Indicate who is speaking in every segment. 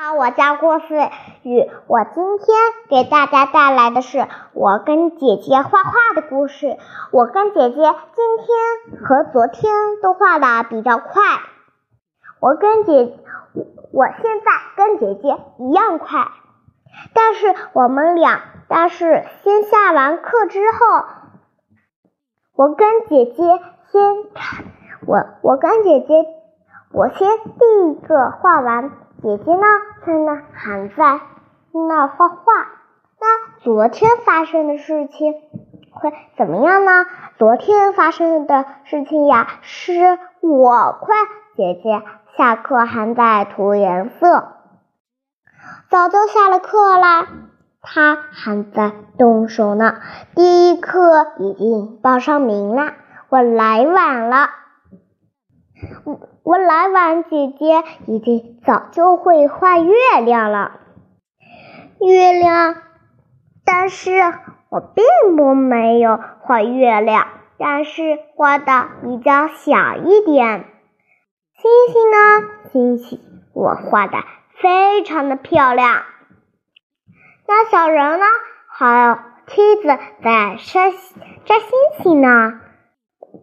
Speaker 1: 好，我叫郭思雨，我今天给大家带来的是我跟姐姐画画的故事。我跟姐姐今天和昨天都画的比较快，我跟姐，我现在跟姐姐一样快，但是我们俩，但是先下完课之后，我跟姐姐先，我我跟姐姐，我先第一个画完。姐姐呢，在那还在那画画。那昨天发生的事情会怎么样呢？昨天发生的事情呀，是我快姐姐下课还在涂颜色，早就下了课啦，她还在动手呢。第一课已经报上名了，我来晚了。我我来晚，姐姐已经早就会画月亮了。月亮，但是我并不没有画月亮，但是画的比较小一点。星星呢？星星我画的非常的漂亮。那小人呢？还有梯子在摘摘星星呢。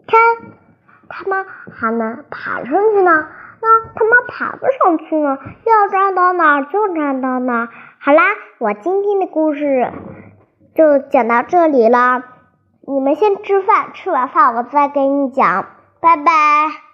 Speaker 1: 看。他们还能爬上去呢，那他们爬不上去呢，要站到哪就站到哪。好啦，我今天的故事就讲到这里了，你们先吃饭，吃完饭我再给你讲，拜拜。